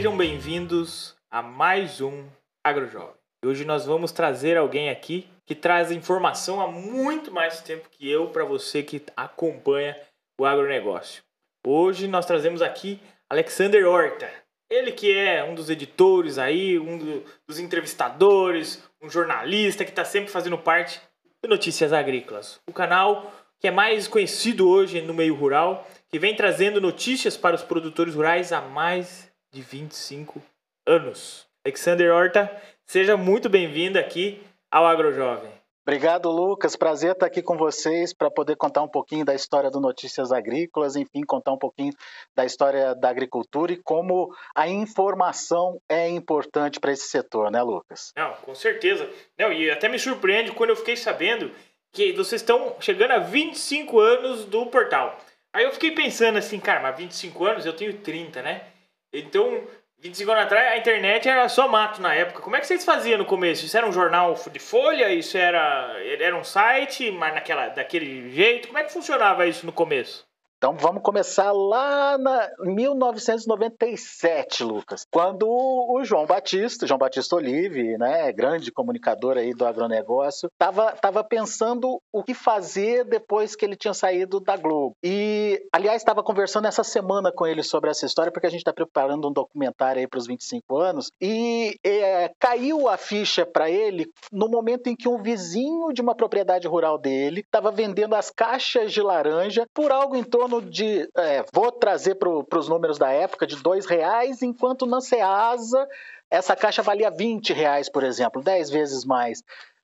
Sejam bem-vindos a mais um AgroJovem. Hoje nós vamos trazer alguém aqui que traz informação há muito mais tempo que eu para você que acompanha o agronegócio. Hoje nós trazemos aqui Alexander Horta. Ele que é um dos editores aí, um do, dos entrevistadores, um jornalista que está sempre fazendo parte do Notícias Agrícolas. O canal que é mais conhecido hoje no meio rural, que vem trazendo notícias para os produtores rurais há mais de 25 anos. Alexander Horta, seja muito bem-vindo aqui ao AgroJovem. Obrigado, Lucas. Prazer estar aqui com vocês para poder contar um pouquinho da história do Notícias Agrícolas, enfim, contar um pouquinho da história da agricultura e como a informação é importante para esse setor, né, Lucas? Não, com certeza. Não, e até me surpreende quando eu fiquei sabendo que vocês estão chegando a 25 anos do portal. Aí eu fiquei pensando assim, cara, mas 25 anos eu tenho 30, né? Então, 25 anos atrás, a internet era só mato na época. Como é que vocês faziam no começo? Isso era um jornal de folha? Isso era, era um site, mas naquela, daquele jeito? Como é que funcionava isso no começo? Então vamos começar lá na 1997, Lucas, quando o João Batista, João Batista Olive, né, grande comunicador aí do agronegócio, estava tava pensando o que fazer depois que ele tinha saído da Globo. E, aliás, estava conversando essa semana com ele sobre essa história, porque a gente está preparando um documentário aí para os 25 anos, e é, caiu a ficha para ele no momento em que um vizinho de uma propriedade rural dele estava vendendo as caixas de laranja por algo em torno torno de, é, vou trazer para os números da época, de dois reais, enquanto na Ceasa essa caixa valia 20 reais, por exemplo, 10 vezes mais.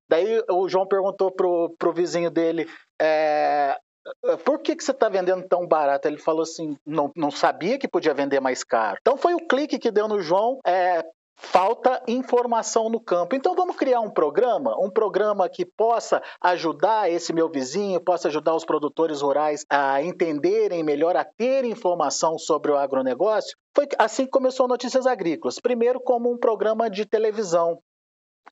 Daí o João perguntou pro, pro vizinho dele, é, por que, que você está vendendo tão barato? Ele falou assim, não, não sabia que podia vender mais caro. Então foi o clique que deu no João, é, falta informação no campo. Então vamos criar um programa, um programa que possa ajudar esse meu vizinho, possa ajudar os produtores rurais a entenderem melhor, a ter informação sobre o agronegócio. Foi assim que começou Notícias Agrícolas. Primeiro como um programa de televisão,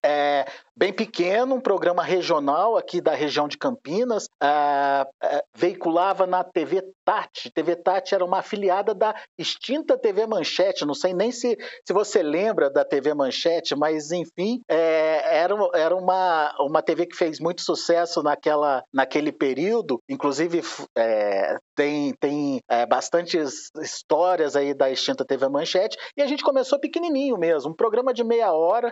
é, bem pequeno, um programa regional aqui da região de Campinas, é, é, veiculava na TV Tati. TV Tati era uma afiliada da extinta TV Manchete, não sei nem se, se você lembra da TV Manchete, mas enfim, é, era, era uma, uma TV que fez muito sucesso naquela, naquele período, inclusive é, tem, tem é, bastantes histórias aí da extinta TV Manchete, e a gente começou pequenininho mesmo, um programa de meia hora,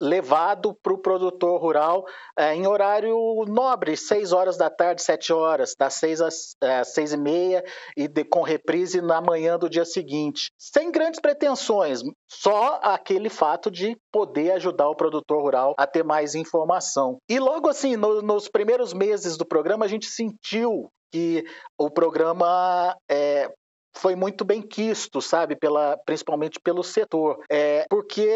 levado para o produtor rural é, em horário nobre, 6 horas da tarde, 7 horas, das 6 às é, 6 e meia e de, com reprise na manhã do dia seguinte. Sem grandes pretensões, só aquele fato de poder ajudar o produtor rural a ter mais informação. E logo assim, no, nos primeiros meses do programa, a gente sentiu que o programa é, foi muito bem quisto, sabe, pela, principalmente pelo setor, é, porque,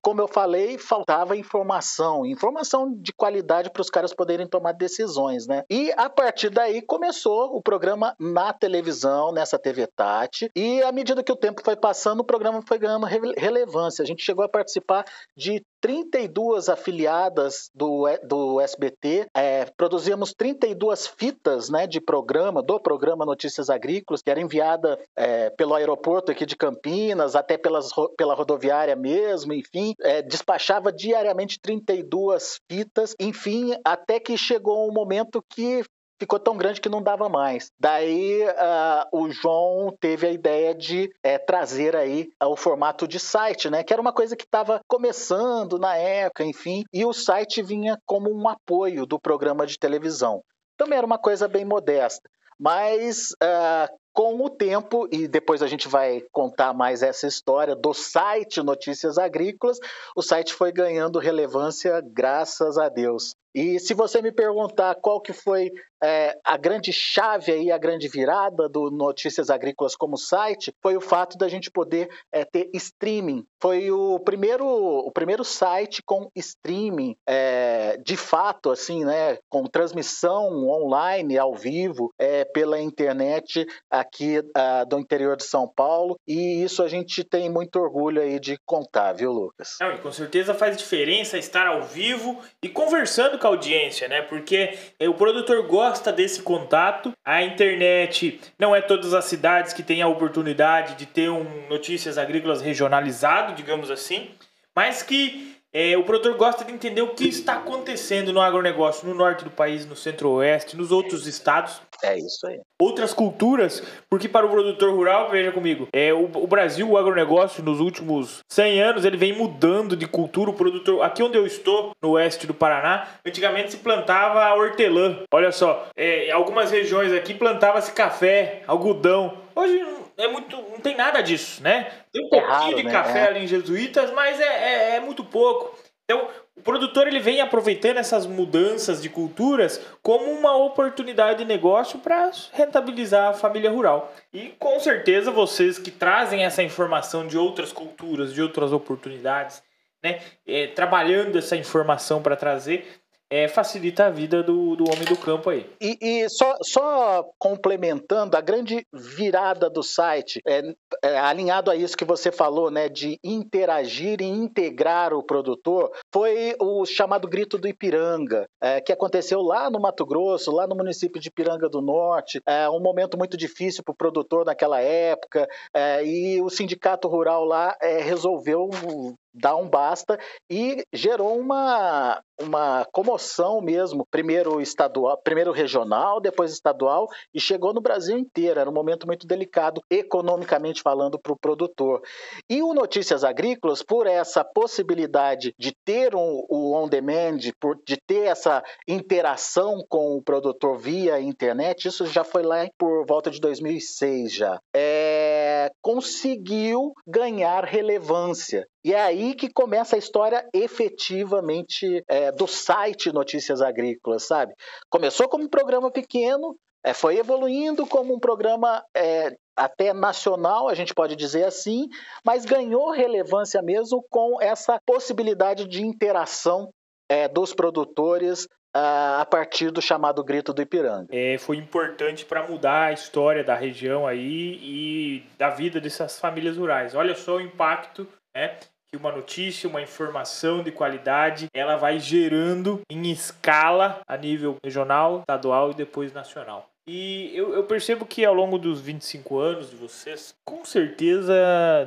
como eu falei, faltava informação, informação de qualidade para os caras poderem tomar decisões, né? E a partir daí começou o programa na televisão, nessa TV Tati, e à medida que o tempo foi passando, o programa foi ganhando relevância. A gente chegou a participar de 32 afiliadas do, do SBT, é, produzíamos 32 fitas né, de programa, do programa Notícias Agrícolas, que era enviada é, pelo aeroporto aqui de Campinas, até pelas, pela rodoviária mesmo, enfim, é, despachava diariamente 32 fitas, enfim, até que chegou um momento que ficou tão grande que não dava mais. Daí uh, o João teve a ideia de é, trazer aí uh, o formato de site, né? Que era uma coisa que estava começando na época, enfim, e o site vinha como um apoio do programa de televisão. Também era uma coisa bem modesta. Mas uh, com o tempo, e depois a gente vai contar mais essa história do site Notícias Agrícolas, o site foi ganhando relevância graças a Deus. E se você me perguntar qual que foi é, a grande chave aí, a grande virada do Notícias Agrícolas como site, foi o fato da gente poder é, ter streaming. Foi o primeiro, o primeiro site com streaming, é, de fato, assim, né, com transmissão online, ao vivo, é, pela internet, aqui uh, do interior de São Paulo e isso a gente tem muito orgulho aí de contar, viu, Lucas? Não, e com certeza faz diferença estar ao vivo e conversando com a audiência, né? Porque eh, o produtor gosta desse contato. A internet não é todas as cidades que têm a oportunidade de ter um notícias agrícolas regionalizado, digamos assim, mas que é, o produtor gosta de entender o que está acontecendo no agronegócio no norte do país, no centro-oeste, nos outros estados. É isso aí. Outras culturas, porque para o produtor rural, veja comigo, é, o, o Brasil, o agronegócio, nos últimos 100 anos, ele vem mudando de cultura. O produtor, aqui onde eu estou, no oeste do Paraná, antigamente se plantava hortelã. Olha só, é, algumas regiões aqui plantava-se café, algodão. Hoje é muito, não tem nada disso, né? Tem um é pouquinho raro, de né? café é. ali em Jesuítas, mas é, é, é muito pouco. Então, o produtor ele vem aproveitando essas mudanças de culturas como uma oportunidade de negócio para rentabilizar a família rural. E com certeza vocês que trazem essa informação de outras culturas, de outras oportunidades, né, é, trabalhando essa informação para trazer, é, facilita a vida do, do homem do campo aí. E, e só, só, complementando, a grande virada do site, é, é, alinhado a isso que você falou, né, de interagir e integrar o produtor, foi o chamado Grito do Ipiranga, é, que aconteceu lá no Mato Grosso, lá no município de Ipiranga do Norte, é um momento muito difícil para o produtor naquela época, é, e o sindicato rural lá é, resolveu dar um basta e gerou uma, uma comoção mesmo, primeiro estadual, primeiro regional, depois estadual e chegou no Brasil inteiro. Era um momento muito delicado economicamente falando para o produtor. E o Notícias Agrícolas, por essa possibilidade de ter um, o on demand, por, de ter essa interação com o produtor via internet, isso já foi lá por volta de 2006 já. É, conseguiu ganhar relevância. E é aí que começa a história efetivamente é, do site Notícias Agrícolas, sabe? Começou como um programa pequeno, é, foi evoluindo como um programa é, até nacional, a gente pode dizer assim, mas ganhou relevância mesmo com essa possibilidade de interação é, dos produtores a partir do chamado Grito do Ipiranga. É, foi importante para mudar a história da região aí e da vida dessas famílias rurais. Olha só o impacto né, que uma notícia, uma informação de qualidade, ela vai gerando em escala a nível regional, estadual e depois nacional. E eu, eu, percebo que ao longo dos 25 anos de vocês, com certeza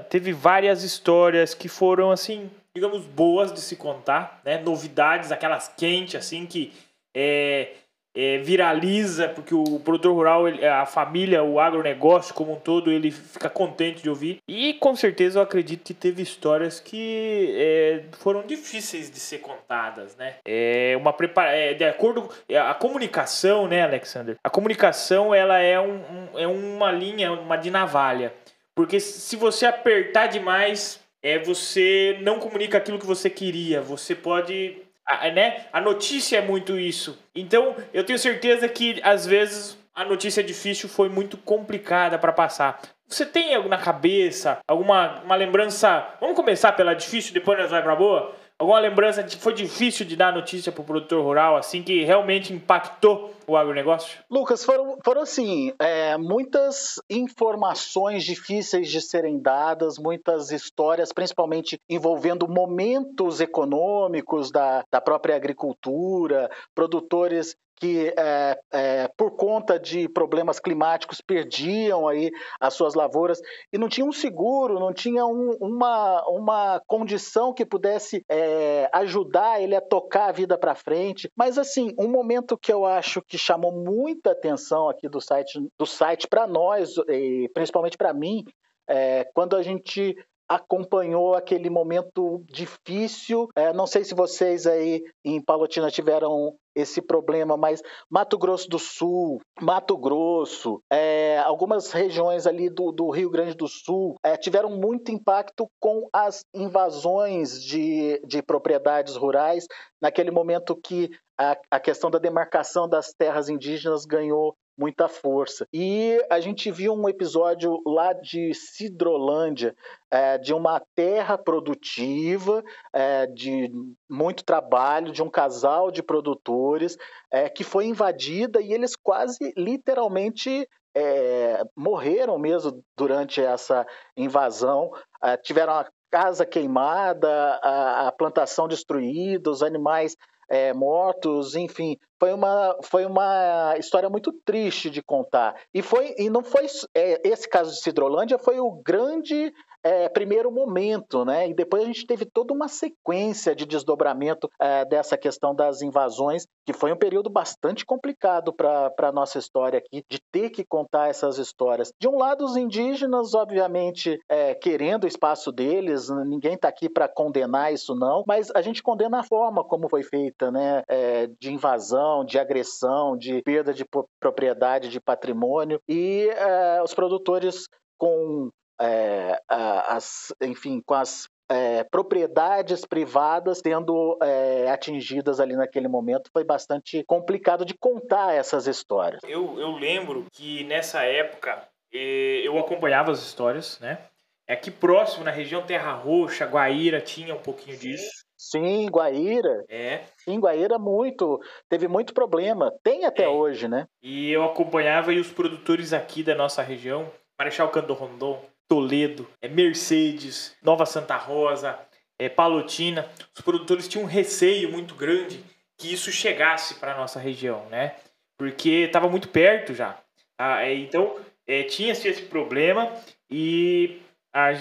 teve várias histórias que foram assim, digamos, boas de se contar, né? Novidades, aquelas quentes, assim, que é, é, viraliza, porque o produtor rural, ele, a família, o agronegócio como um todo, ele fica contente de ouvir. E com certeza eu acredito que teve histórias que é, foram difíceis de ser contadas, né? É uma prepara é, de acordo é, a comunicação, né, Alexander? A comunicação ela é, um, um, é uma linha, uma de navalha. Porque se você apertar demais, é, você não comunica aquilo que você queria. Você pode a, né? A notícia é muito isso. Então, eu tenho certeza que às vezes a notícia difícil foi muito complicada para passar. Você tem na cabeça, alguma uma lembrança? Vamos começar pela difícil, depois nós vai para boa. Alguma lembrança de foi difícil de dar notícia para o produtor rural, assim, que realmente impactou o agronegócio? Lucas, foram, foram assim, é, muitas informações difíceis de serem dadas, muitas histórias, principalmente envolvendo momentos econômicos da, da própria agricultura, produtores que é, é, por conta de problemas climáticos perdiam aí as suas lavouras e não tinha um seguro, não tinha um, uma, uma condição que pudesse é, ajudar ele a tocar a vida para frente. Mas assim, um momento que eu acho que chamou muita atenção aqui do site do site para nós, e principalmente para mim, é, quando a gente acompanhou aquele momento difícil. É, não sei se vocês aí em Palotina tiveram esse problema, mas Mato Grosso do Sul, Mato Grosso, é, algumas regiões ali do, do, Rio Grande do Sul é, tiveram muito impacto com as invasões de, de propriedades rurais, naquele momento que a, a questão da demarcação das terras indígenas ganhou muita força. E a gente viu um episódio lá de Cidrolândia, é, de uma terra produtiva, é, de muito trabalho, de um casal de produtores é, que foi invadida e eles quase literalmente é, morreram mesmo durante essa invasão. É, tiveram a casa queimada, a, a plantação destruída, os animais é, mortos, enfim, foi uma, foi uma história muito triste de contar. E, foi, e não foi é, esse caso de Cidrolândia foi o grande é, primeiro momento, né? E depois a gente teve toda uma sequência de desdobramento é, dessa questão das invasões, que foi um período bastante complicado para a nossa história aqui, de ter que contar essas histórias. De um lado, os indígenas, obviamente, é, querendo o espaço deles, ninguém está aqui para condenar isso, não, mas a gente condena a forma como foi feita, né? É, de invasão, de agressão, de perda de propriedade, de patrimônio, e é, os produtores com é, as, enfim, com as é, propriedades privadas sendo é, atingidas ali naquele momento, foi bastante complicado de contar essas histórias. Eu, eu lembro que nessa época eu acompanhava as histórias, né? Aqui próximo, na região Terra Roxa, Guaíra, tinha um pouquinho disso. Sim, Guaíra. É. Sim, Guaíra muito. Teve muito problema. Tem até é. hoje, né? E eu acompanhava e os produtores aqui da nossa região, Marechal Cando Rondon, Toledo, é Mercedes, Nova Santa Rosa, é Palotina, os produtores tinham um receio muito grande que isso chegasse para nossa região, né? Porque estava muito perto já. Ah, é, então é, tinha-se esse problema e a,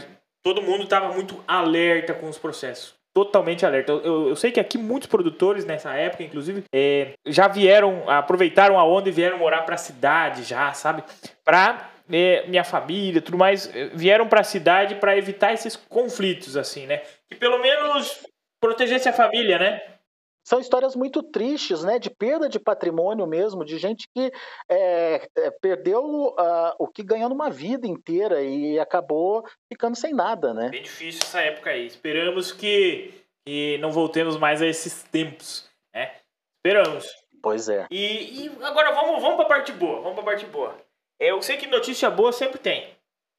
todo mundo estava muito alerta com os processos. Totalmente alerta. Eu, eu, sei que aqui muitos produtores nessa época, inclusive, é, já vieram, aproveitaram a onda e vieram morar para a cidade já, sabe? Para né, minha família, tudo mais, eh, vieram para a cidade para evitar esses conflitos, assim, né? Que pelo menos protegesse a família, né? São histórias muito tristes, né? De perda de patrimônio mesmo, de gente que é, perdeu uh, o que ganhou numa vida inteira e acabou ficando sem nada, né? Bem difícil essa época aí. Esperamos que, que não voltemos mais a esses tempos, né? Esperamos. Pois é. E, e agora vamos, vamos para a parte boa. Vamos para a parte boa. É, eu sei que notícia boa sempre tem.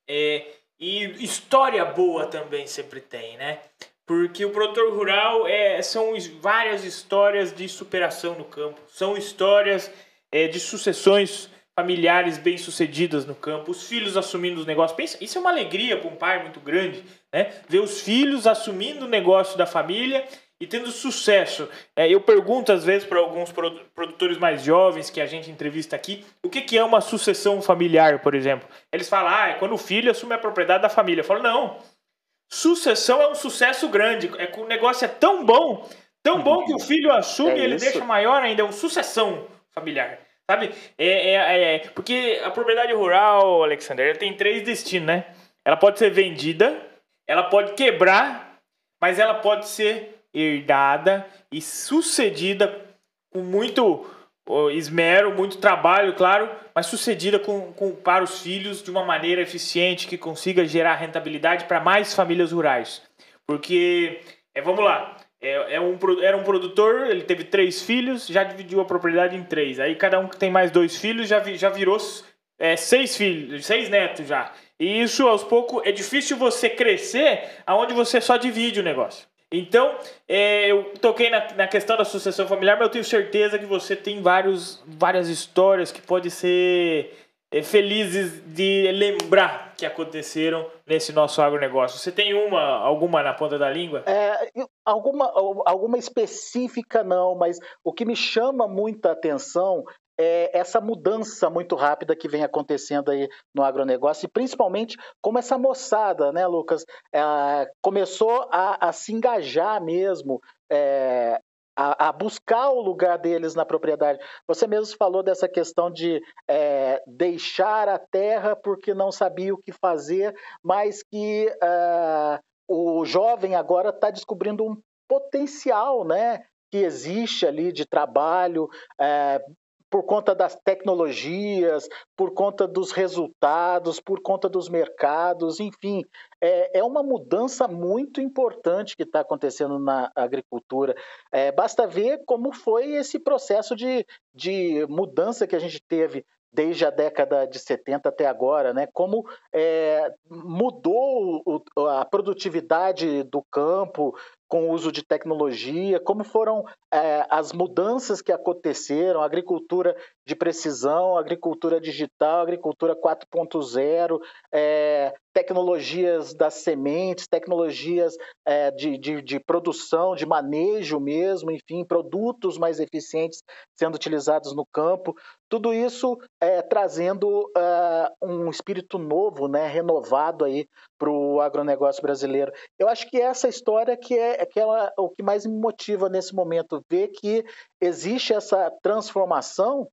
É, e história boa também sempre tem, né? Porque o produtor rural é, são várias histórias de superação no campo. São histórias é, de sucessões familiares bem-sucedidas no campo, os filhos assumindo os negócios. Pensa, isso é uma alegria para um pai muito grande, né? Ver os filhos assumindo o negócio da família e tendo sucesso. É, eu pergunto às vezes para alguns produtores mais jovens que a gente entrevista aqui, o que, que é uma sucessão familiar, por exemplo. Eles falam, ah, é quando o filho assume a propriedade da família. Eu falo, não. Sucessão é um sucesso grande. É que o negócio é tão bom, tão bom que o filho assume é e ele deixa maior ainda. É uma sucessão familiar. Sabe? É, é, é, porque a propriedade rural, Alexander, tem três destinos, né? Ela pode ser vendida, ela pode quebrar, mas ela pode ser herdada e sucedida com muito esmero, muito trabalho, claro, mas sucedida com, com, para os filhos de uma maneira eficiente que consiga gerar rentabilidade para mais famílias rurais. Porque, é, vamos lá, é, é um, era um produtor, ele teve três filhos, já dividiu a propriedade em três. Aí cada um que tem mais dois filhos já, já virou é, seis filhos, seis netos já. E isso, aos poucos, é difícil você crescer aonde você só divide o negócio. Então, é, eu toquei na, na, questão da sucessão familiar, mas eu tenho certeza que você tem vários, várias histórias que podem ser é, felizes de lembrar que aconteceram nesse nosso agronegócio. Você tem uma, alguma na ponta da língua? É, alguma, alguma específica não, mas o que me chama muita atenção é, essa mudança muito rápida que vem acontecendo aí no agronegócio, e principalmente como essa moçada, né, Lucas, é, começou a, a, se engajar mesmo, é, a, a, buscar o lugar deles na propriedade. Você mesmo falou dessa questão de é, deixar a terra porque não sabia o que fazer, mas que é, o jovem agora está descobrindo um potencial, né? que existe ali de trabalho, é, por conta das tecnologias, por conta dos resultados, por conta dos mercados, enfim, é, é uma mudança muito importante que está acontecendo na agricultura. É, basta ver como foi esse processo de, de mudança que a gente teve desde a década de 70 até agora, né? Como é, mudou o, a produtividade do campo com o uso de tecnologia, como foram é, as mudanças que aconteceram, agricultura de precisão, agricultura digital, agricultura 4.0, é, tecnologias das sementes, tecnologias é, de, de, de, produção, de manejo mesmo, enfim, produtos mais eficientes sendo utilizados no campo. Tudo isso é, trazendo é, um espírito novo, né, renovado aí para o agronegócio brasileiro. Eu acho que essa história que é, que é o que mais me motiva nesse momento, ver que existe essa transformação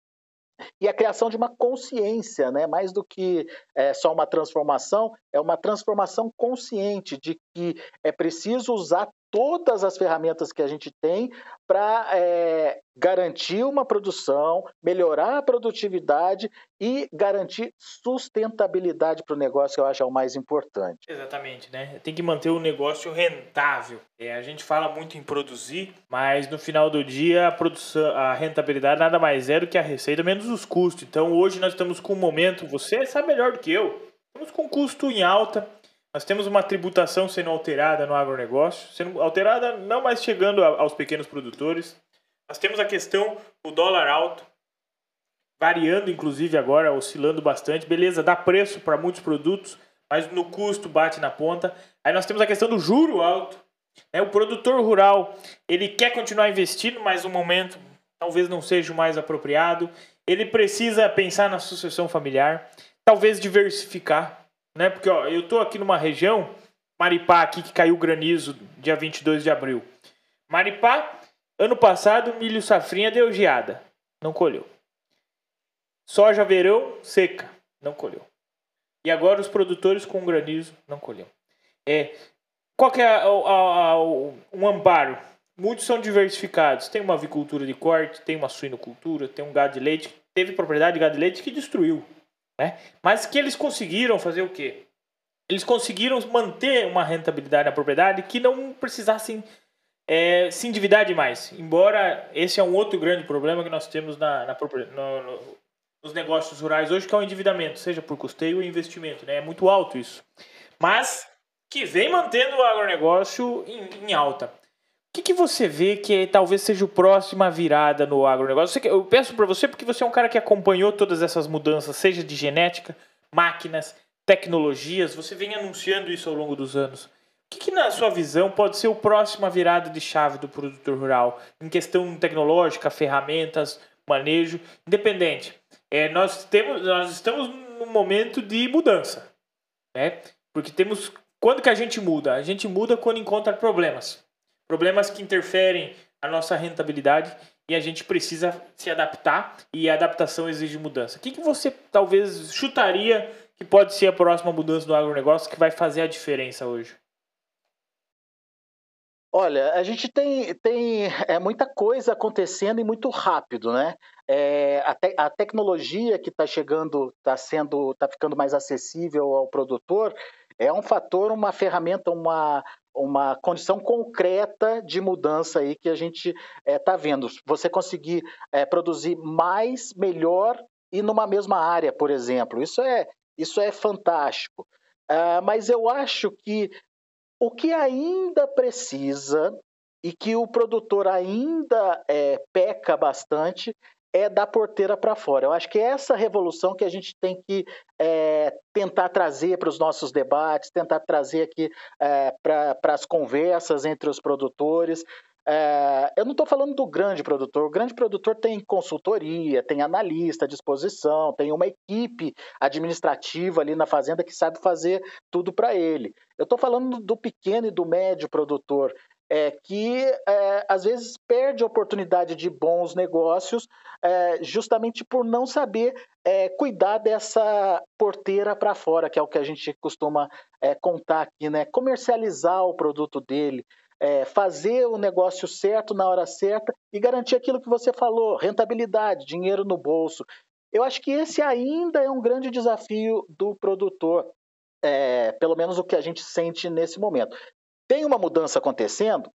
e a criação de uma consciência, né? mais do que é, só uma transformação, é uma transformação consciente de que é preciso usar todas as ferramentas que a gente tem para é, garantir uma produção, melhorar a produtividade e garantir sustentabilidade para o negócio, que eu acho é o mais importante. Exatamente, né? Tem que manter o negócio rentável. É, a gente fala muito em produzir, mas no final do dia a produção, a rentabilidade nada mais é do que a receita menos os custos. Então hoje nós estamos com um momento, você sabe melhor do que eu, estamos com custo em alta nós temos uma tributação sendo alterada no agronegócio, sendo alterada não mais chegando aos pequenos produtores. Nós temos a questão do dólar alto, variando inclusive agora, oscilando bastante. Beleza, dá preço para muitos produtos, mas no custo bate na ponta. Aí nós temos a questão do juro alto. Né? O produtor rural ele quer continuar investindo, mas no momento talvez não seja o mais apropriado. Ele precisa pensar na sucessão familiar, talvez diversificar né? Porque ó, eu tô aqui numa região, Maripá aqui que caiu granizo dia 22 de abril. Maripá, ano passado, milho safrinha deu geada, não colheu. Soja verão, seca, não colheu. E agora os produtores com granizo não colheu. É, qual que é a, a, a, um amparo? Muitos são diversificados. Tem uma avicultura de corte, tem uma suinocultura, tem um gado de leite. Teve propriedade de gado de leite que destruiu. Né? Mas que eles conseguiram fazer o quê? Eles conseguiram manter uma rentabilidade na propriedade que não precisassem é, se endividar demais. Embora esse é um outro grande problema que nós temos na, na no, no, nos negócios rurais hoje, que é o endividamento, seja por custeio ou investimento. Né? É muito alto isso. Mas que vem mantendo o agronegócio em, em alta. O que, que, você vê que talvez seja a próxima virada no agronegócio? Eu peço para você porque você é um cara que acompanhou todas essas mudanças, seja de genética, máquinas, tecnologias, você vem anunciando isso ao longo dos anos. O que, que na sua visão pode ser a próxima virada de chave do produtor rural em questão tecnológica, ferramentas, manejo, independente? É, nós, temos, nós estamos num momento de mudança, né? Porque temos quando que a gente muda? A gente muda quando encontra problemas problemas que interferem a nossa rentabilidade e a gente precisa se adaptar e a adaptação exige mudança. O que, que você talvez chutaria que pode ser a próxima mudança do agronegócio que vai fazer a diferença hoje? Olha, a gente tem, tem é, muita coisa acontecendo e muito rápido, né? É, a, te, a tecnologia que está chegando, está sendo, está ficando mais acessível ao produtor, é um fator, uma ferramenta, uma, uma condição concreta de mudança aí que a gente está eh, é, vendo. Você conseguir é, produzir mais, melhor e numa mesma área, por exemplo. Isso é, isso é fantástico. Uh, mas eu acho que o que ainda precisa e que o produtor ainda é, peca bastante é da porteira para fora. Eu acho que é essa revolução que a gente tem que é, tentar trazer para os nossos debates, tentar trazer aqui é, para as conversas entre os produtores. É, eu não estou falando do grande produtor. O grande produtor tem consultoria, tem analista à disposição, tem uma equipe administrativa ali na fazenda que sabe fazer tudo para ele. Eu estou falando do pequeno e do médio produtor é, que é, às vezes perde a oportunidade de bons negócios é, justamente por não saber é, cuidar dessa porteira para fora, que é o que a gente costuma é, contar aqui, né? Comercializar o produto dele, é, fazer o negócio certo na hora certa e garantir aquilo que você falou, rentabilidade, dinheiro no bolso. Eu acho que esse ainda é um grande desafio do produtor. É, pelo menos o que a gente sente nesse momento. Tem uma mudança acontecendo?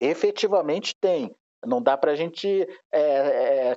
Efetivamente tem. Não dá para a gente é, é,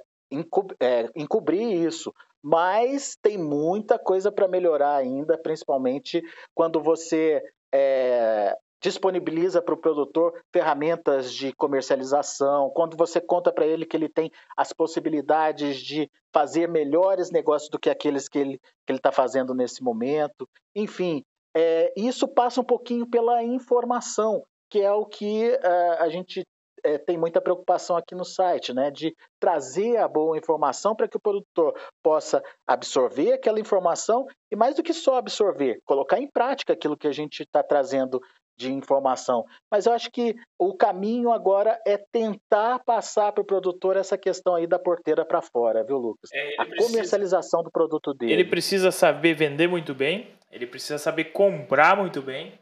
é, encobrir isso. Mas tem muita coisa para melhorar ainda, principalmente quando você é, disponibiliza para o produtor ferramentas de comercialização, quando você conta para ele que ele tem as possibilidades de fazer melhores negócios do que aqueles que ele está fazendo nesse momento. Enfim, é, isso passa um pouquinho pela informação, que é o que uh, a gente é, tem muita preocupação aqui no site, né, de trazer a boa informação para que o produtor possa absorver aquela informação e mais do que só absorver, colocar em prática aquilo que a gente está trazendo de informação. Mas eu acho que o caminho agora é tentar passar para o produtor essa questão aí da porteira para fora, viu, Lucas? É, a precisa, comercialização do produto dele. Ele precisa saber vender muito bem, ele precisa saber comprar muito bem.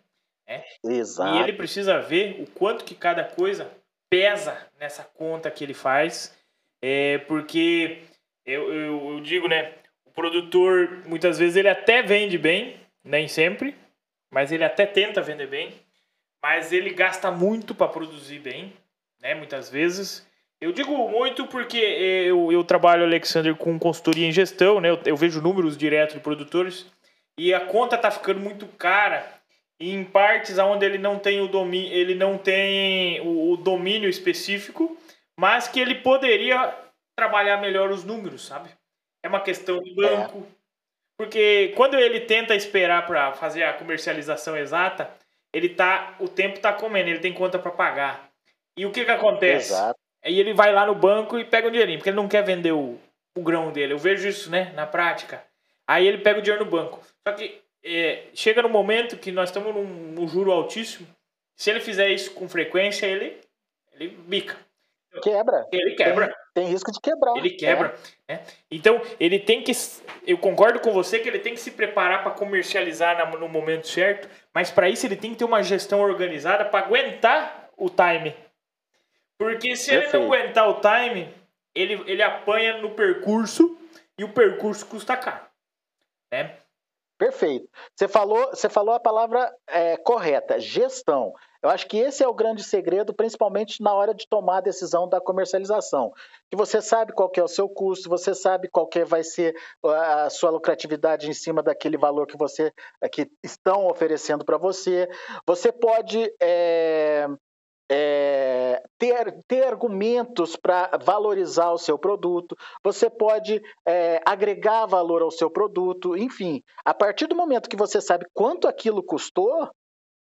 Né? Exato. E ele precisa ver o quanto que cada coisa pesa nessa conta que ele faz. É, porque eu, eu, eu digo, né? O produtor, muitas vezes, ele até vende bem, nem sempre, mas ele até tenta vender bem mas ele gasta muito para produzir bem, né? Muitas vezes. Eu digo muito porque eu, eu trabalho, Alexander, com consultoria em gestão, né? Eu, eu vejo números direto de produtores e a conta tá ficando muito cara em partes onde ele não tem o domínio, ele não tem o, o domínio específico, mas que ele poderia trabalhar melhor os números, sabe? É uma questão de banco. É. Porque quando ele tenta esperar para fazer a comercialização exata, ele tá, o tempo tá comendo, ele tem conta para pagar. E o que que acontece? Exato. Aí ele vai lá no banco e pega o dinheirinho, porque ele não quer vender o, o grão dele. Eu vejo isso, né, na prática. Aí ele pega o dinheiro no banco. Só que é, chega no momento que nós estamos num, num, juro altíssimo. Se ele fizer isso com frequência, ele, ele bica. Quebra. Ele quebra. Tem, tem risco de quebrar. Ele quebra. É. Né? Então, ele tem que. Eu concordo com você que ele tem que se preparar para comercializar no momento certo, mas para isso ele tem que ter uma gestão organizada para aguentar o time. Porque se ele não aguentar o time, ele, ele apanha no percurso e o percurso custa caro. Né? Perfeito. Você falou, você falou a palavra é, correta, gestão. Eu acho que esse é o grande segredo, principalmente na hora de tomar a decisão da comercialização. Que você sabe qual é o seu custo, você sabe qual que vai ser a sua lucratividade em cima daquele valor que você é, que estão oferecendo para você. Você pode é, é, ter, ter argumentos para valorizar o seu produto, você pode é, agregar valor ao seu produto, enfim. A partir do momento que você sabe quanto aquilo custou,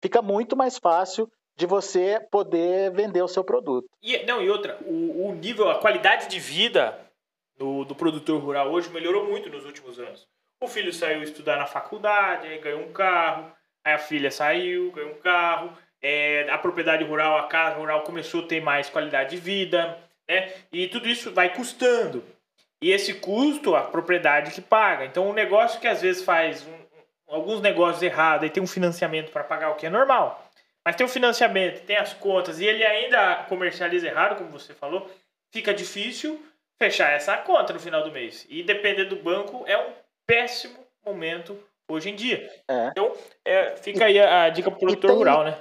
fica muito mais fácil de você poder vender o seu produto. E, não, e outra, o, o nível, a qualidade de vida do, do produtor rural hoje melhorou muito nos últimos anos. O filho saiu estudar na faculdade, aí ganhou um carro, aí a filha saiu, ganhou um carro, é, a propriedade rural, a casa rural começou a ter mais qualidade de vida, né? E tudo isso vai custando. E esse custo, a propriedade que paga. Então, um negócio que às vezes faz um, alguns negócios errados e tem um financiamento para pagar, o que é normal. Mas tem o financiamento, tem as contas e ele ainda comercializa errado, como você falou, fica difícil fechar essa conta no final do mês. E depender do banco é um péssimo momento hoje em dia. É. Então, é, fica aí a, a dica para o produtor tem, rural, né?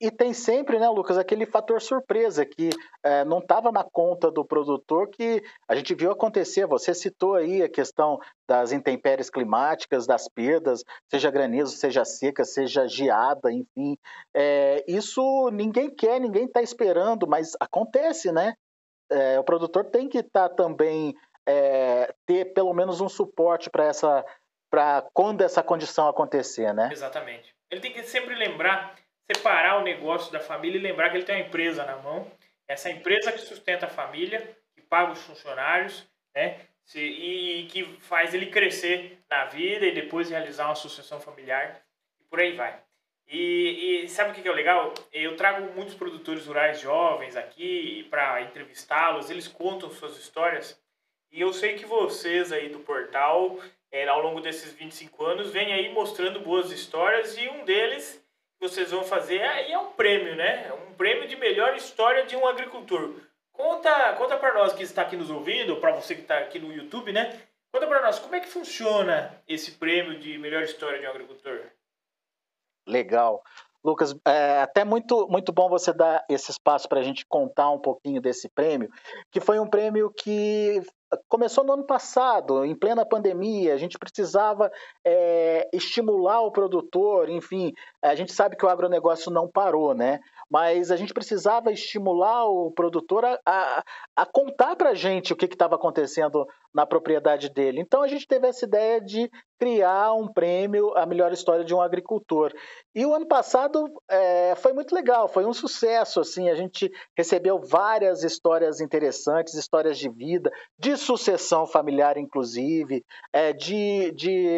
E tem sempre, né, Lucas, aquele fator surpresa que é, não estava na conta do produtor que a gente viu acontecer. Você citou aí a questão das intempéries climáticas, das perdas, seja granizo, seja seca, seja geada, enfim. É, isso ninguém quer, ninguém está esperando, mas acontece, né? É, o produtor tem que estar tá também é, ter pelo menos um suporte para essa para quando essa condição acontecer, né? Exatamente. Ele tem que sempre lembrar separar o negócio da família e lembrar que ele tem uma empresa na mão. Essa empresa que sustenta a família, que paga os funcionários, né? E que faz ele crescer na vida e depois realizar uma sucessão familiar e por aí vai. E, e sabe o que é legal? Eu trago muitos produtores rurais jovens aqui para entrevistá-los, eles contam suas histórias e eu sei que vocês aí do portal, é, ao longo desses 25 anos, vêm aí mostrando boas histórias e um deles vocês vão fazer, aí é um prêmio, né? É um prêmio de melhor história de um agricultor. Conta, conta para nós que está aqui nos ouvindo, para você que está aqui no YouTube, né? Conta para nós como é que funciona esse prêmio de melhor história de um agricultor. Legal. Lucas, é até muito, muito bom você dar esse espaço para a gente contar um pouquinho desse prêmio, que foi um prêmio que começou no ano passado, em plena pandemia, a gente precisava é, estimular o produtor, enfim, a gente sabe que o agronegócio não parou, né? Mas a gente precisava estimular o produtor a, a, a contar para a gente o que estava acontecendo na propriedade dele. Então a gente teve essa ideia de criar um prêmio a melhor história de um agricultor. E o ano passado é, foi muito legal, foi um sucesso. Assim, a gente recebeu várias histórias interessantes, histórias de vida, de sucessão familiar, inclusive, é, de, de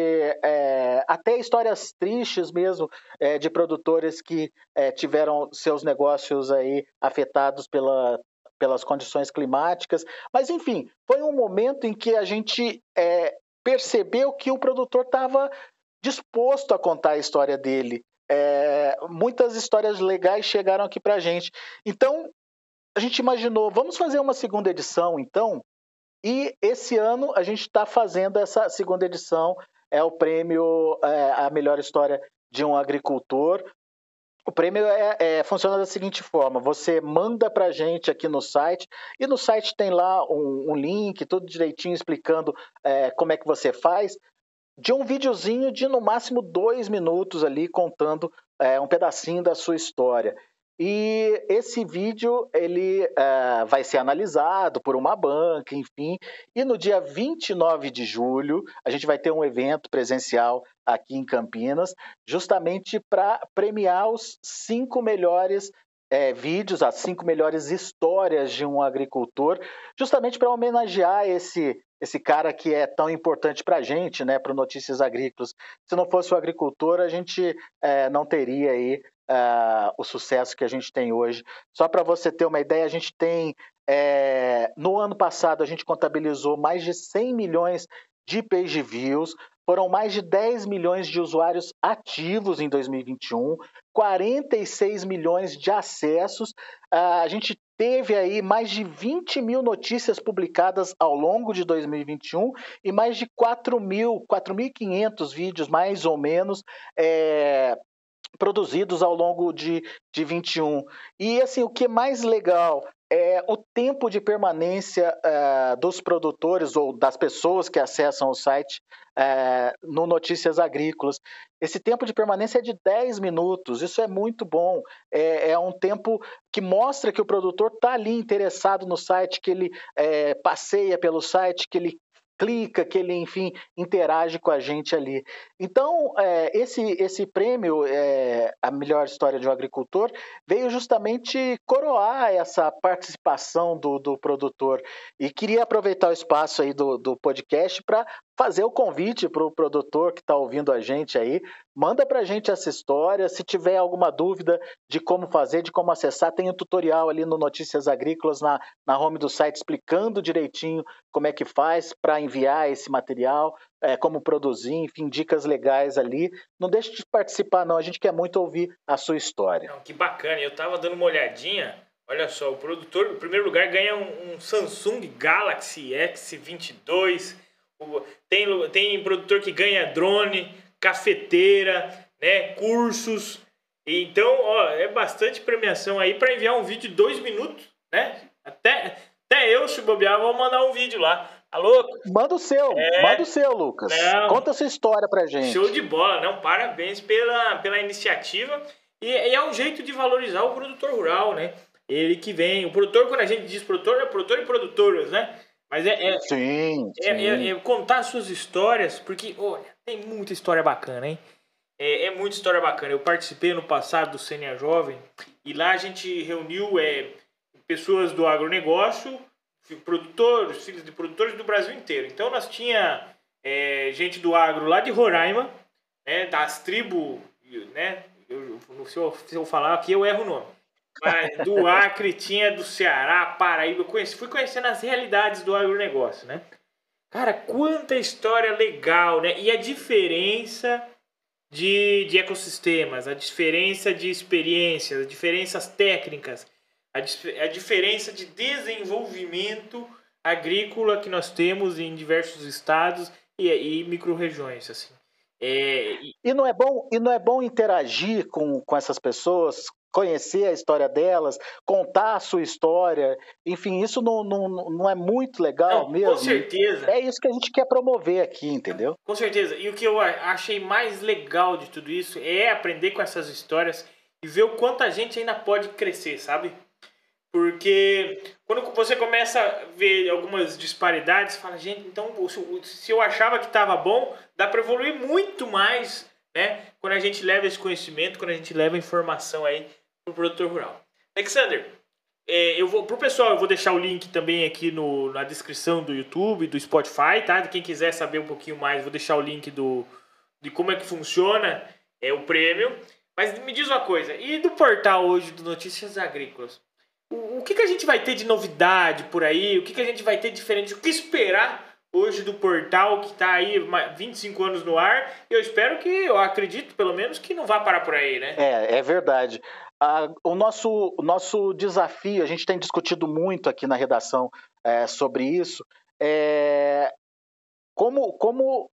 é, até histórias tristes mesmo é, de produtores que é, tiveram seus negócios aí afetados pela pelas condições climáticas. Mas, enfim, foi um momento em que a gente é, percebeu que o produtor estava disposto a contar a história dele. É, muitas histórias legais chegaram aqui para a gente. Então, a gente imaginou, vamos fazer uma segunda edição, então? E esse ano a gente está fazendo essa segunda edição, é o prêmio é, A Melhor História de um Agricultor, o prêmio é, é, funciona da seguinte forma: você manda para a gente aqui no site, e no site tem lá um, um link, tudo direitinho explicando é, como é que você faz, de um videozinho de no máximo dois minutos ali contando é, um pedacinho da sua história. E esse vídeo ele uh, vai ser analisado por uma banca, enfim. E no dia 29 de julho, a gente vai ter um evento presencial aqui em Campinas, justamente para premiar os cinco melhores é, vídeos, as cinco melhores histórias de um agricultor, justamente para homenagear esse esse cara que é tão importante para a gente, né, para Notícias Agrícolas. Se não fosse o agricultor, a gente é, não teria aí uh, o sucesso que a gente tem hoje. Só para você ter uma ideia, a gente tem. É, no ano passado, a gente contabilizou mais de 100 milhões de page views, foram mais de 10 milhões de usuários ativos em 2021, 46 milhões de acessos. Uh, a gente teve aí mais de 20 mil notícias publicadas ao longo de 2021 e mais de 4 mil, 4.500 vídeos, mais ou menos, é, produzidos ao longo de, de 21. E assim, o que é mais legal é o tempo de permanência uh, dos produtores ou das pessoas que acessam o site uh, no Notícias Agrícolas. Esse tempo de permanência é de 10 minutos, isso é muito bom. É, é um tempo que mostra que o produtor está ali interessado no site, que ele é, passeia pelo site, que ele clica, que ele, enfim, interage com a gente ali. Então, é, esse, esse prêmio, é, a melhor história de um agricultor, veio justamente coroar essa participação do, do produtor. E queria aproveitar o espaço aí do, do podcast para fazer o convite para o produtor que está ouvindo a gente aí. Manda para a gente essa história. Se tiver alguma dúvida de como fazer, de como acessar, tem um tutorial ali no Notícias Agrícolas, na, na home do site, explicando direitinho como é que faz para enviar esse material, é, como produzir, enfim, dicas legais ali. Não deixe de participar, não. A gente quer muito ouvir a sua história. Não, que bacana. Eu estava dando uma olhadinha. Olha só, o produtor, em primeiro lugar, ganha um, um Samsung Galaxy S22 tem, tem produtor que ganha drone, cafeteira, né, cursos. Então, ó, é bastante premiação aí para enviar um vídeo de dois minutos, né? Até, até eu, se bobear, vou mandar um vídeo lá. Alô? Manda o seu, é... manda o seu, Lucas. Não. Conta a sua história pra gente. Show de bola, não, parabéns pela, pela iniciativa. E, e, é um jeito de valorizar o produtor rural, né? Ele que vem, o produtor, quando a gente diz produtor, é produtor e produtoras, né? Mas é, é, sim, é, é, sim. é, contar suas histórias, porque, olha, tem muita história bacana, hein? É, é muita história bacana. Eu participei no passado do Sênia Jovem e lá a gente reuniu é, pessoas do agronegócio, produtores, filhos de produtores do Brasil inteiro. Então nós tinha gente do agro lá de Roraima, né, das tribos, né? Eu, se, eu, se eu falar aqui, eu erro o nome. Do Acre, tinha do Ceará, Paraíba. Conheci, fui conhecendo as realidades do agronegócio, né? Cara, quanta história legal, né? E a diferença de, de ecossistemas, a diferença de experiências, as diferenças técnicas, a, a diferença de desenvolvimento agrícola que nós temos em diversos estados e, e micro-regiões, assim. É, e... e... não é bom e não é bom interagir com, com essas pessoas, conhecer a história delas, contar a sua história, enfim, isso não, não, não é muito legal não, mesmo. Com certeza. É isso que a gente quer promover aqui, entendeu? Com certeza. E o que eu achei mais legal de tudo isso é aprender com essas histórias e ver o quanto a gente ainda pode crescer, sabe? Porque quando você começa a ver algumas disparidades, fala, gente, então se eu achava que estava bom, dá para evoluir muito mais, né? Quando a gente leva esse conhecimento, quando a gente leva a informação aí pro produtor rural. Alexander, é, eu vou pro pessoal, eu vou deixar o link também aqui no, na descrição do YouTube, do Spotify, tá? Quem quiser saber um pouquinho mais, vou deixar o link do de como é que funciona é o prêmio. Mas me diz uma coisa, e do portal hoje do Notícias Agrícolas? O, o que, que a gente vai ter de novidade por aí? O que, que a gente vai ter de diferente? O que esperar hoje do portal que está aí 25 anos no ar? Eu espero que, eu acredito pelo menos, que não vá parar por aí, né? É, é verdade. Ah, o, nosso, o nosso desafio, a gente tem discutido muito aqui na redação é, sobre isso, é como, como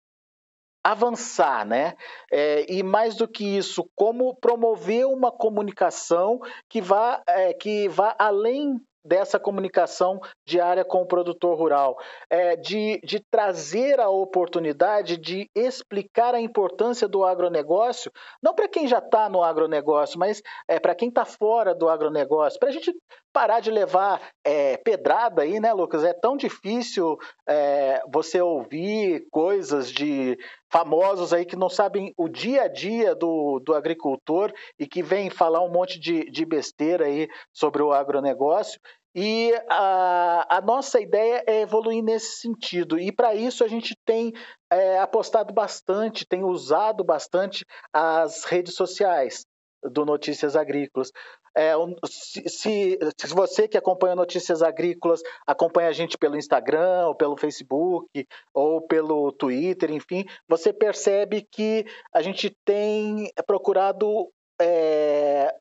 avançar, né? É, e mais do que isso, como promover uma comunicação que vá, é, que vá além dessa comunicação diária com o produtor rural, é, de, de trazer a oportunidade de explicar a importância do agronegócio, não para quem já está no agronegócio, mas é, para quem está fora do agronegócio, para a gente parar de levar é, pedrada aí, né, Lucas? É tão difícil é, você ouvir coisas de famosos aí que não sabem o dia a dia do, do agricultor e que vêm falar um monte de, de besteira aí sobre o agronegócio. E a, a, nossa ideia é evoluir nesse sentido. E para isso a gente tem é, apostado bastante, tem usado bastante as redes sociais do Notícias Agrícolas. É, se, se, se, você que acompanha Notícias Agrícolas acompanha a gente pelo Instagram, ou pelo Facebook, ou pelo Twitter, enfim, você percebe que a gente tem procurado é,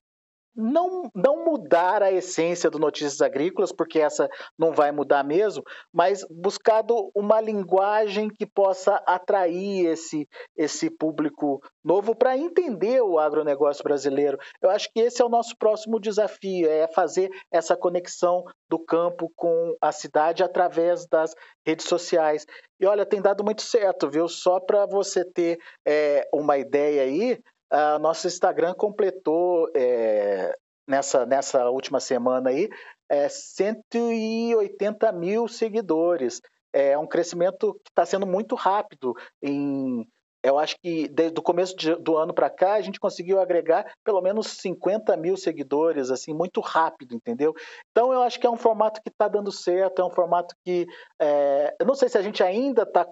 não, não mudar a essência do Notícias Agrícolas, porque essa não vai mudar mesmo, mas buscado uma linguagem que possa atrair esse, esse público novo para entender o agronegócio brasileiro. Eu acho que esse é o nosso próximo desafio, é fazer essa conexão do campo com a cidade através das redes sociais. E olha, tem dado muito certo, viu? Só para você ter é, uma ideia aí, Uh, nosso Instagram completou é, nessa, nessa última semana aí é, 180 mil seguidores. É um crescimento que está sendo muito rápido. Em, eu acho que desde o começo de, do ano para cá a gente conseguiu agregar pelo menos 50 mil seguidores, assim, muito rápido, entendeu? Então eu acho que é um formato que está dando certo, é um formato que é, eu não sei se a gente ainda está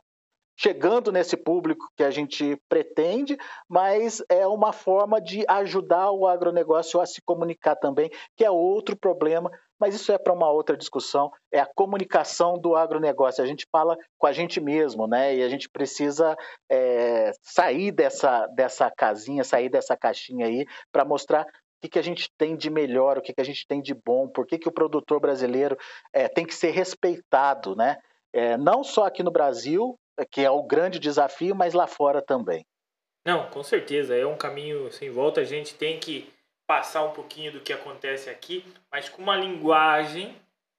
chegando nesse público que a gente pretende, mas é uma forma de ajudar o agronegócio a se comunicar também, que é outro problema, mas isso é para uma outra discussão, é a comunicação do agronegócio. A gente fala com a gente mesmo, né? E a gente precisa é, sair dessa, dessa casinha, sair dessa caixinha aí, para mostrar o que, que a gente tem de melhor, o que, que a gente tem de bom, por que, que o produtor brasileiro é, tem que ser respeitado, né? É, não só aqui no Brasil, que é o grande desafio, mas lá fora também. Não, com certeza, é um caminho sem volta. A gente tem que passar um pouquinho do que acontece aqui, mas com uma linguagem,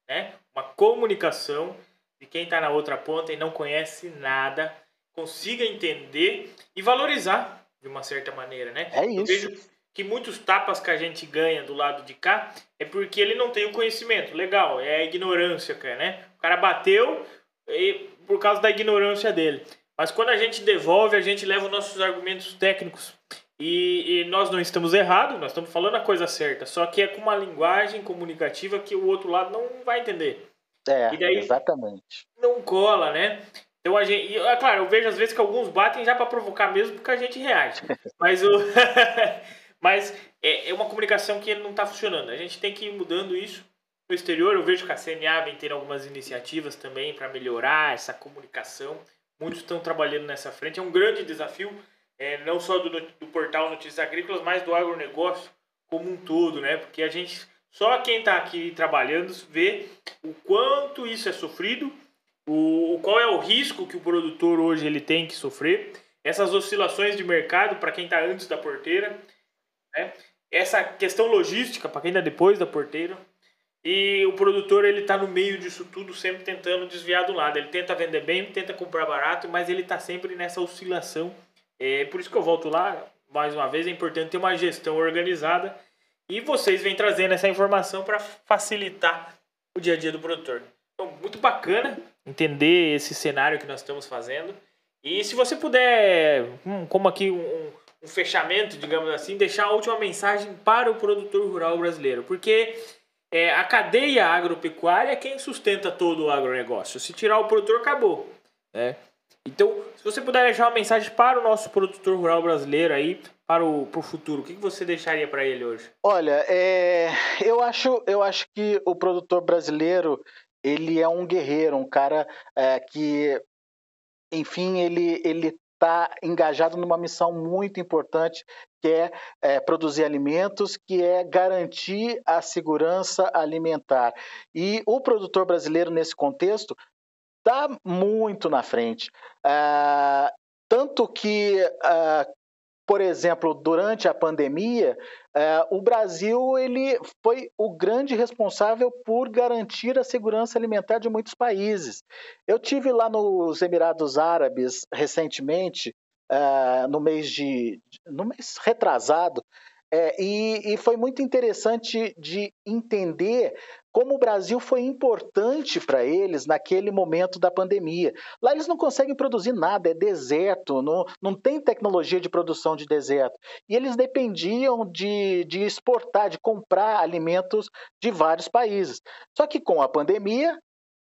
né, uma comunicação de quem está na outra ponta e não conhece nada, consiga entender e valorizar de uma certa maneira, né? É isso. Eu vejo que muitos tapas que a gente ganha do lado de cá é porque ele não tem o conhecimento. Legal, é a ignorância, cara, né? O cara bateu, e, por causa da ignorância dele. Mas quando a gente devolve, a gente leva os nossos argumentos técnicos. E, e, nós não estamos errados, nós estamos falando a coisa certa. Só que é com uma linguagem comunicativa que o outro lado não vai entender. É, daí, exatamente. Não cola, né? Então a gente. É claro, eu vejo às vezes que alguns batem já para provocar mesmo porque a gente reage. Mas o. Mas é, é uma comunicação que não está funcionando. A gente tem que ir mudando isso no exterior, eu vejo que a CNA vem tendo algumas iniciativas também para melhorar essa comunicação. Muitos estão trabalhando nessa frente. É um grande desafio, é, não só do, do portal Notícias Agrícolas, mas do agronegócio como um todo, né? Porque a gente, só quem está aqui trabalhando, vê o quanto isso é sofrido, o, qual é o risco que o produtor hoje ele tem que sofrer. essas oscilações de mercado para quem está antes da porteira, né? essa questão logística para quem está depois da porteira. E o produtor ele está no meio disso tudo, sempre tentando desviar do lado. Ele tenta vender bem, tenta comprar barato, mas ele está sempre nessa oscilação. É por isso que eu volto lá, mais uma vez, é importante ter uma gestão organizada. E vocês vêm trazendo essa informação para facilitar o dia a dia do produtor. Então, muito bacana entender esse cenário que nós estamos fazendo. E se você puder, hum, como aqui um, um fechamento, digamos assim, deixar a última mensagem para o produtor rural brasileiro. Porque é, a cadeia agropecuária é quem sustenta todo o agronegócio. Se tirar o produtor, acabou. Né? Então, se você puder deixar uma mensagem para o nosso produtor rural brasileiro aí, para o, para o futuro, o que você deixaria para ele hoje? Olha, é, eu, acho, eu acho que o produtor brasileiro ele é um guerreiro, um cara é, que, enfim, ele ele está engajado numa missão muito importante que é, é, produzir alimentos, que é garantir a segurança alimentar. E o produtor brasileiro nesse contexto está muito na frente. Ah, tanto que, ah, por exemplo, durante a pandemia, ah, o Brasil ele foi o grande responsável por garantir a segurança alimentar de muitos países. Eu tive lá nos Emirados Árabes recentemente, no mês de, no mês retrasado, é, e, e, foi muito interessante de entender como o Brasil foi importante para eles naquele momento da pandemia. Lá eles não conseguem produzir nada, é deserto, não, não tem tecnologia de produção de deserto. E eles dependiam de, de exportar, de comprar alimentos de vários países. Só que com a pandemia,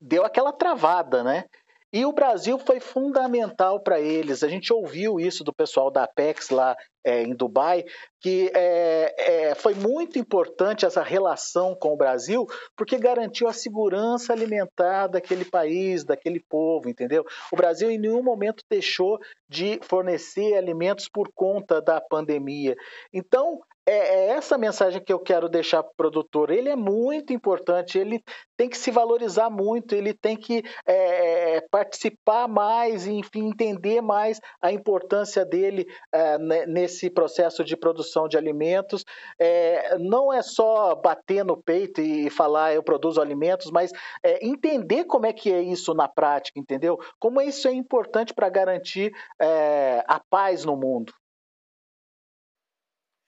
deu aquela travada, né? E o Brasil foi fundamental para eles. A gente ouviu isso do pessoal da Apex lá é, em Dubai, que é, é, foi muito importante essa relação com o Brasil, porque garantiu a segurança alimentar daquele país, daquele povo, entendeu? O Brasil em nenhum momento deixou de fornecer alimentos por conta da pandemia. Então, é, é essa mensagem que eu quero deixar para o produtor. Ele é muito importante, ele tem que se valorizar muito, ele tem que é, é participar mais, enfim, entender mais a importância dele é, nesse processo de produção de alimentos. É, não é só bater no peito e falar eu produzo alimentos, mas é, entender como é que é isso na prática, entendeu? Como isso é importante para garantir a paz no mundo.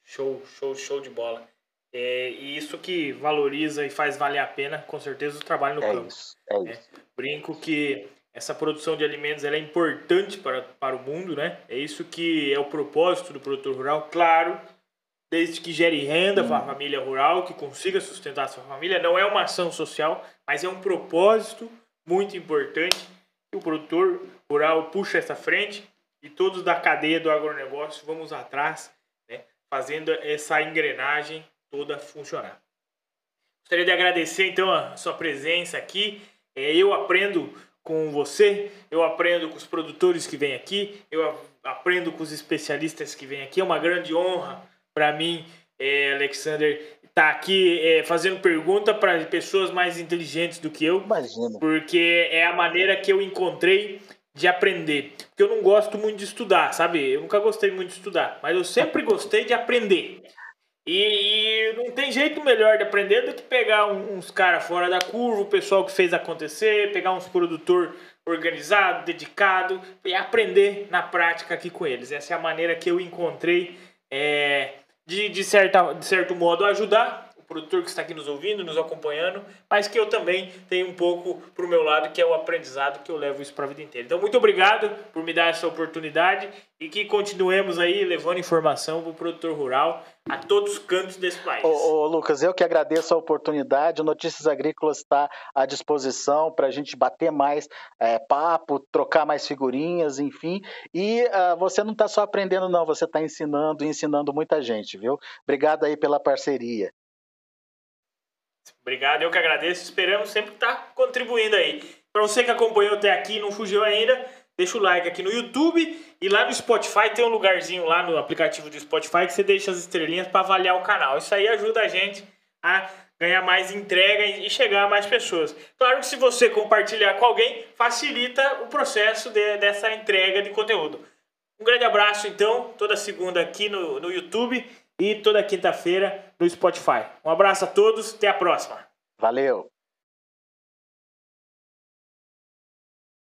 Show, show, show de bola. É, e isso que valoriza e faz valer a pena, com certeza, o trabalho no é campo. Isso, é né? isso. Brinco que essa produção de alimentos é importante para, para o mundo, né? É isso que é o propósito do produtor rural, claro, desde que gere renda hum. para a família rural, que consiga sustentar a sua família. Não é uma ação social, mas é um propósito muito importante que o produtor rural puxa essa frente e todos da cadeia do agronegócio vamos atrás fazendo essa engrenagem toda funcionar. Gostaria de agradecer então a sua presença aqui. É, eu aprendo com você, eu aprendo com os produtores que vêm aqui, eu aprendo com os especialistas que vêm aqui. É uma grande honra para mim, é, Alexander, estar tá aqui é, fazendo pergunta para pessoas mais inteligentes do que eu. Imagina. Porque é a maneira que eu encontrei de aprender. Porque eu não gosto muito de estudar, sabe? Eu nunca gostei muito de estudar, mas eu sempre gostei de aprender. E, e não tem jeito melhor de aprender do que pegar uns caras fora da curva, o pessoal que fez acontecer, pegar uns produtor organizado, dedicado e aprender na prática aqui com eles. Essa é a maneira que eu encontrei é, de, de, certa, de certo modo ajudar produtor que está aqui nos ouvindo, nos acompanhando, mas que eu também tenho um pouco para o meu lado, que é o aprendizado, que eu levo isso para a vida inteira. Então, muito obrigado por me dar essa oportunidade e que continuemos aí levando informação para o produtor rural a todos os cantos desse país. Ô, ô, Lucas, eu que agradeço a oportunidade. Notícias Agrícolas está à disposição para a gente bater mais é, papo, trocar mais figurinhas, enfim. E uh, você não está só aprendendo, não, você está ensinando e ensinando muita gente, viu? Obrigado aí pela parceria. Obrigado, eu que agradeço. Esperamos sempre estar tá contribuindo aí. Para você que acompanhou até aqui e não fugiu ainda, deixa o like aqui no YouTube e lá no Spotify tem um lugarzinho lá no aplicativo do Spotify que você deixa as estrelinhas para avaliar o canal. Isso aí ajuda a gente a ganhar mais entrega e chegar a mais pessoas. Claro que se você compartilhar com alguém, facilita o processo de, dessa entrega de conteúdo. Um grande abraço, então, toda segunda aqui no, no YouTube e toda quinta-feira no Spotify. Um abraço a todos, até a próxima. Valeu!